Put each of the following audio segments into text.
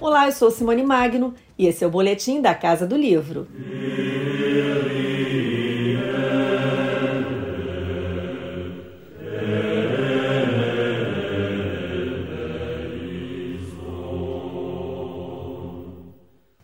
Olá, eu sou Simone Magno e esse é o Boletim da Casa do Livro.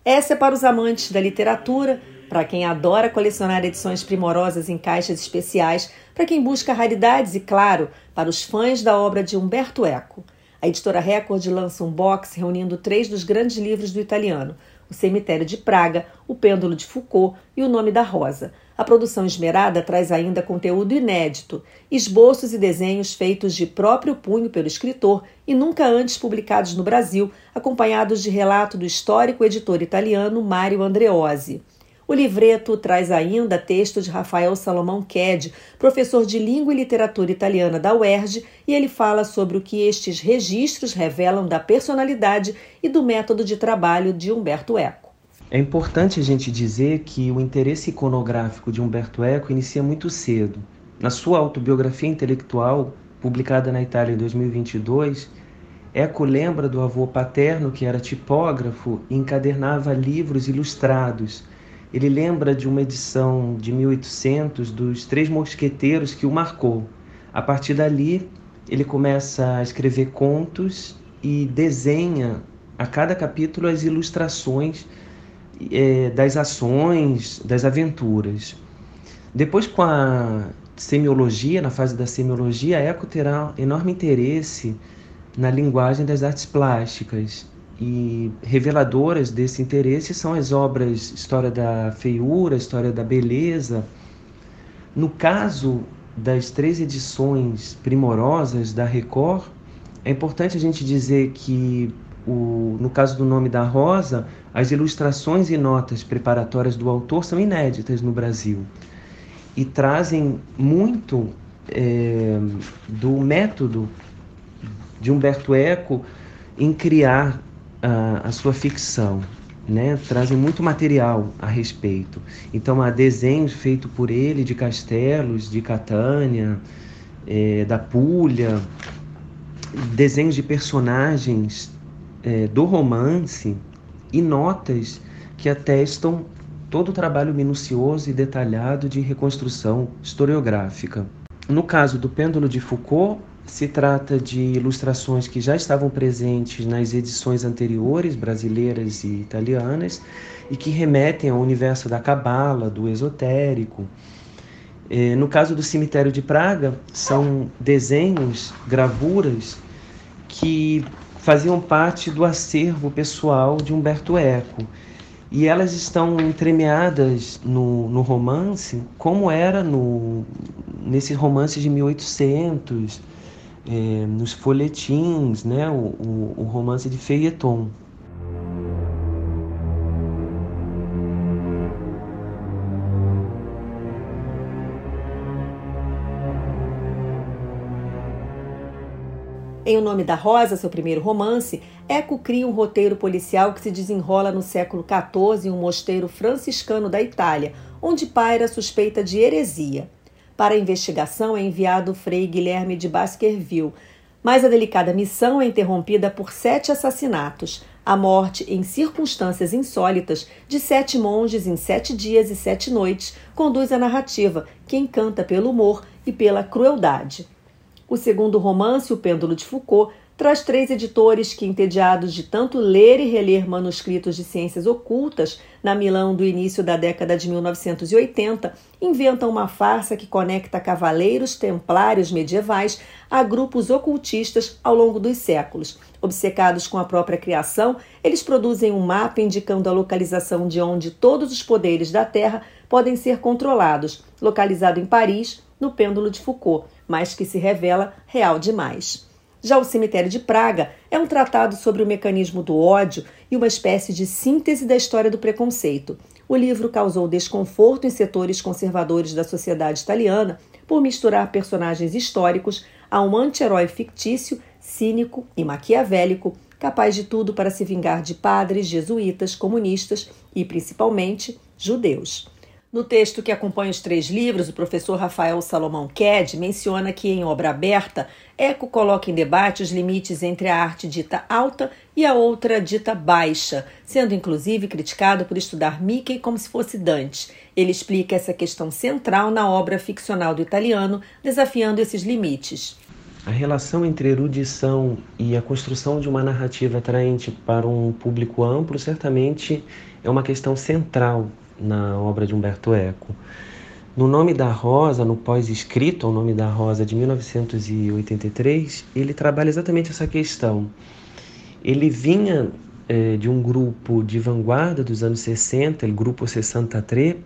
Essa é para os amantes da literatura, para quem adora colecionar edições primorosas em caixas especiais, para quem busca raridades e, claro, para os fãs da obra de Umberto Eco. A editora Record lança um box reunindo três dos grandes livros do italiano: O Cemitério de Praga, O Pêndulo de Foucault e O Nome da Rosa. A produção esmerada traz ainda conteúdo inédito, esboços e desenhos feitos de próprio punho pelo escritor e nunca antes publicados no Brasil, acompanhados de relato do histórico editor italiano Mario Andreozzi. O livreto traz ainda texto de Rafael Salomão Ked, professor de língua e literatura italiana da UERJ, e ele fala sobre o que estes registros revelam da personalidade e do método de trabalho de Humberto Eco. É importante a gente dizer que o interesse iconográfico de Umberto Eco inicia muito cedo. Na sua autobiografia intelectual, publicada na Itália em 2022, Eco lembra do avô paterno que era tipógrafo e encadernava livros ilustrados. Ele lembra de uma edição de 1800 dos Três Mosqueteiros que o marcou. A partir dali, ele começa a escrever contos e desenha a cada capítulo as ilustrações é, das ações, das aventuras. Depois, com a semiologia, na fase da semiologia, a Eco terá enorme interesse na linguagem das artes plásticas. E reveladoras desse interesse são as obras História da Feiura, História da Beleza. No caso das três edições primorosas da Record, é importante a gente dizer que o, no caso do nome da Rosa, as ilustrações e notas preparatórias do autor são inéditas no Brasil e trazem muito é, do método de Humberto Eco em criar a, sua ficção. Né, trazem muito material a respeito. Então, há desenhos feitos por ele de castelos, de Catânia, é, da Puglia, desenhos de personagens é, do romance e notas que atestam todo o trabalho minucioso e detalhado de reconstrução historiográfica. No caso do Pêndulo de Foucault, se trata de ilustrações que já estavam presentes nas edições anteriores, brasileiras e italianas, e que remetem ao universo da cabala, do esotérico. É, no caso do Cemitério de Praga, são desenhos, gravuras que faziam parte do acervo pessoal de Humberto Eco. E elas estão entremeadas no, no romance, como era no, nesse romance de 1800, é, nos folhetins, né, o, o, o romance de feuilleton. Em O Nome da Rosa, seu primeiro romance, Eco cria um roteiro policial que se desenrola no século XIV em um mosteiro franciscano da Itália, onde paira suspeita de heresia. Para a investigação é enviado o frei Guilherme de Baskerville, mas a delicada missão é interrompida por sete assassinatos, a morte em circunstâncias insólitas de sete monges em sete dias e sete noites conduz a narrativa, que encanta pelo humor e pela crueldade. O segundo romance, O Pêndulo de Foucault, traz três editores que, entediados de tanto ler e reler manuscritos de ciências ocultas na Milão do início da década de 1980, inventam uma farsa que conecta cavaleiros templários medievais a grupos ocultistas ao longo dos séculos. Obcecados com a própria criação, eles produzem um mapa indicando a localização de onde todos os poderes da Terra podem ser controlados, localizado em Paris, no Pêndulo de Foucault mas que se revela real demais. Já o Cemitério de Praga é um tratado sobre o mecanismo do ódio e uma espécie de síntese da história do preconceito. O livro causou desconforto em setores conservadores da sociedade italiana por misturar personagens históricos a um anti-herói fictício, cínico e maquiavélico, capaz de tudo para se vingar de padres, jesuítas, comunistas e, principalmente, judeus. No texto que acompanha os três livros, o professor Rafael Salomão Ked menciona que, em obra aberta, Eco coloca em debate os limites entre a arte dita alta e a outra dita baixa, sendo inclusive criticado por estudar Mickey como se fosse Dante. Ele explica essa questão central na obra ficcional do italiano, desafiando esses limites. A relação entre erudição e a construção de uma narrativa atraente para um público amplo certamente é uma questão central na obra de Humberto Eco. No Nome da Rosa, no pós-escrito ao Nome da Rosa de 1983, ele trabalha exatamente essa questão. Ele vinha eh, de um grupo de vanguarda dos anos 60, o Grupo 63,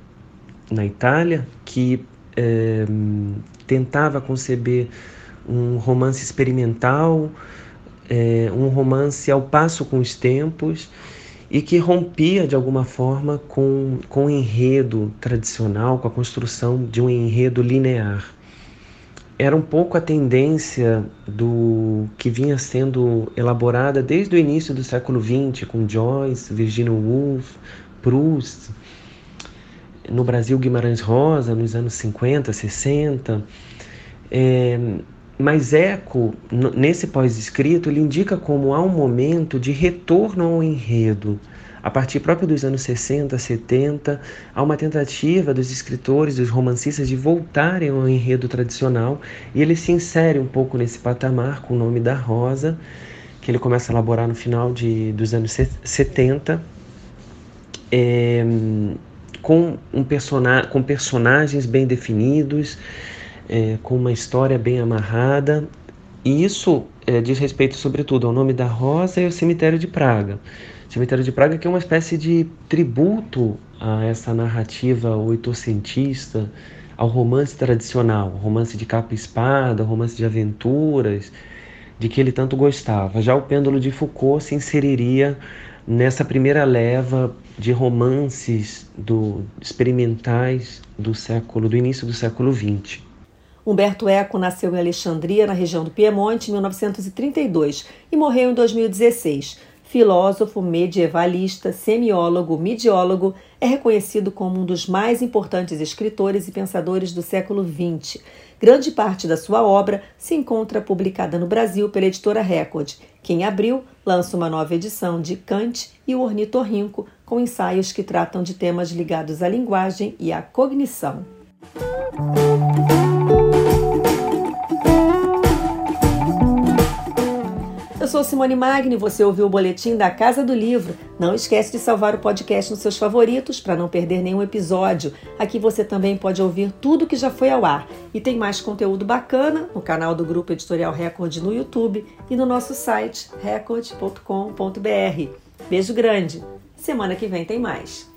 na Itália, que eh, tentava conceber um romance experimental, eh, um romance ao passo com os tempos e que rompia de alguma forma com, com o enredo tradicional, com a construção de um enredo linear. Era um pouco a tendência do que vinha sendo elaborada desde o início do século XX, com Joyce, Virginia Woolf, Proust, no Brasil Guimarães Rosa, nos anos 50, 60. É, mas Eco, nesse pós-escrito, ele indica como há um momento de retorno ao enredo. A partir próprio dos anos 60, 70, há uma tentativa dos escritores, dos romancistas, de voltarem ao enredo tradicional, e ele se insere um pouco nesse patamar com o nome da Rosa, que ele começa a elaborar no final de, dos anos 70, é, com, um persona com personagens bem definidos, é, com uma história bem amarrada. E isso é, diz respeito, sobretudo, ao nome da Rosa e ao Cemitério de Praga. O Cemitério de Praga que é uma espécie de tributo a essa narrativa oitocentista, ao romance tradicional, romance de capa e espada, romance de aventuras, de que ele tanto gostava. Já o Pêndulo de Foucault se inseriria nessa primeira leva de romances do, experimentais do século do início do século XX. Humberto Eco nasceu em Alexandria, na região do Piemonte, em 1932 e morreu em 2016. Filósofo, medievalista, semiólogo, midiólogo, é reconhecido como um dos mais importantes escritores e pensadores do século XX. Grande parte da sua obra se encontra publicada no Brasil pela editora Record, que em abril lança uma nova edição de Kant e o Ornitorrinco, com ensaios que tratam de temas ligados à linguagem e à cognição. Sou Simone Magni, você ouviu o boletim da Casa do Livro. Não esquece de salvar o podcast nos seus favoritos para não perder nenhum episódio. Aqui você também pode ouvir tudo que já foi ao ar. E tem mais conteúdo bacana no canal do Grupo Editorial Record no YouTube e no nosso site record.com.br. Beijo grande. Semana que vem tem mais.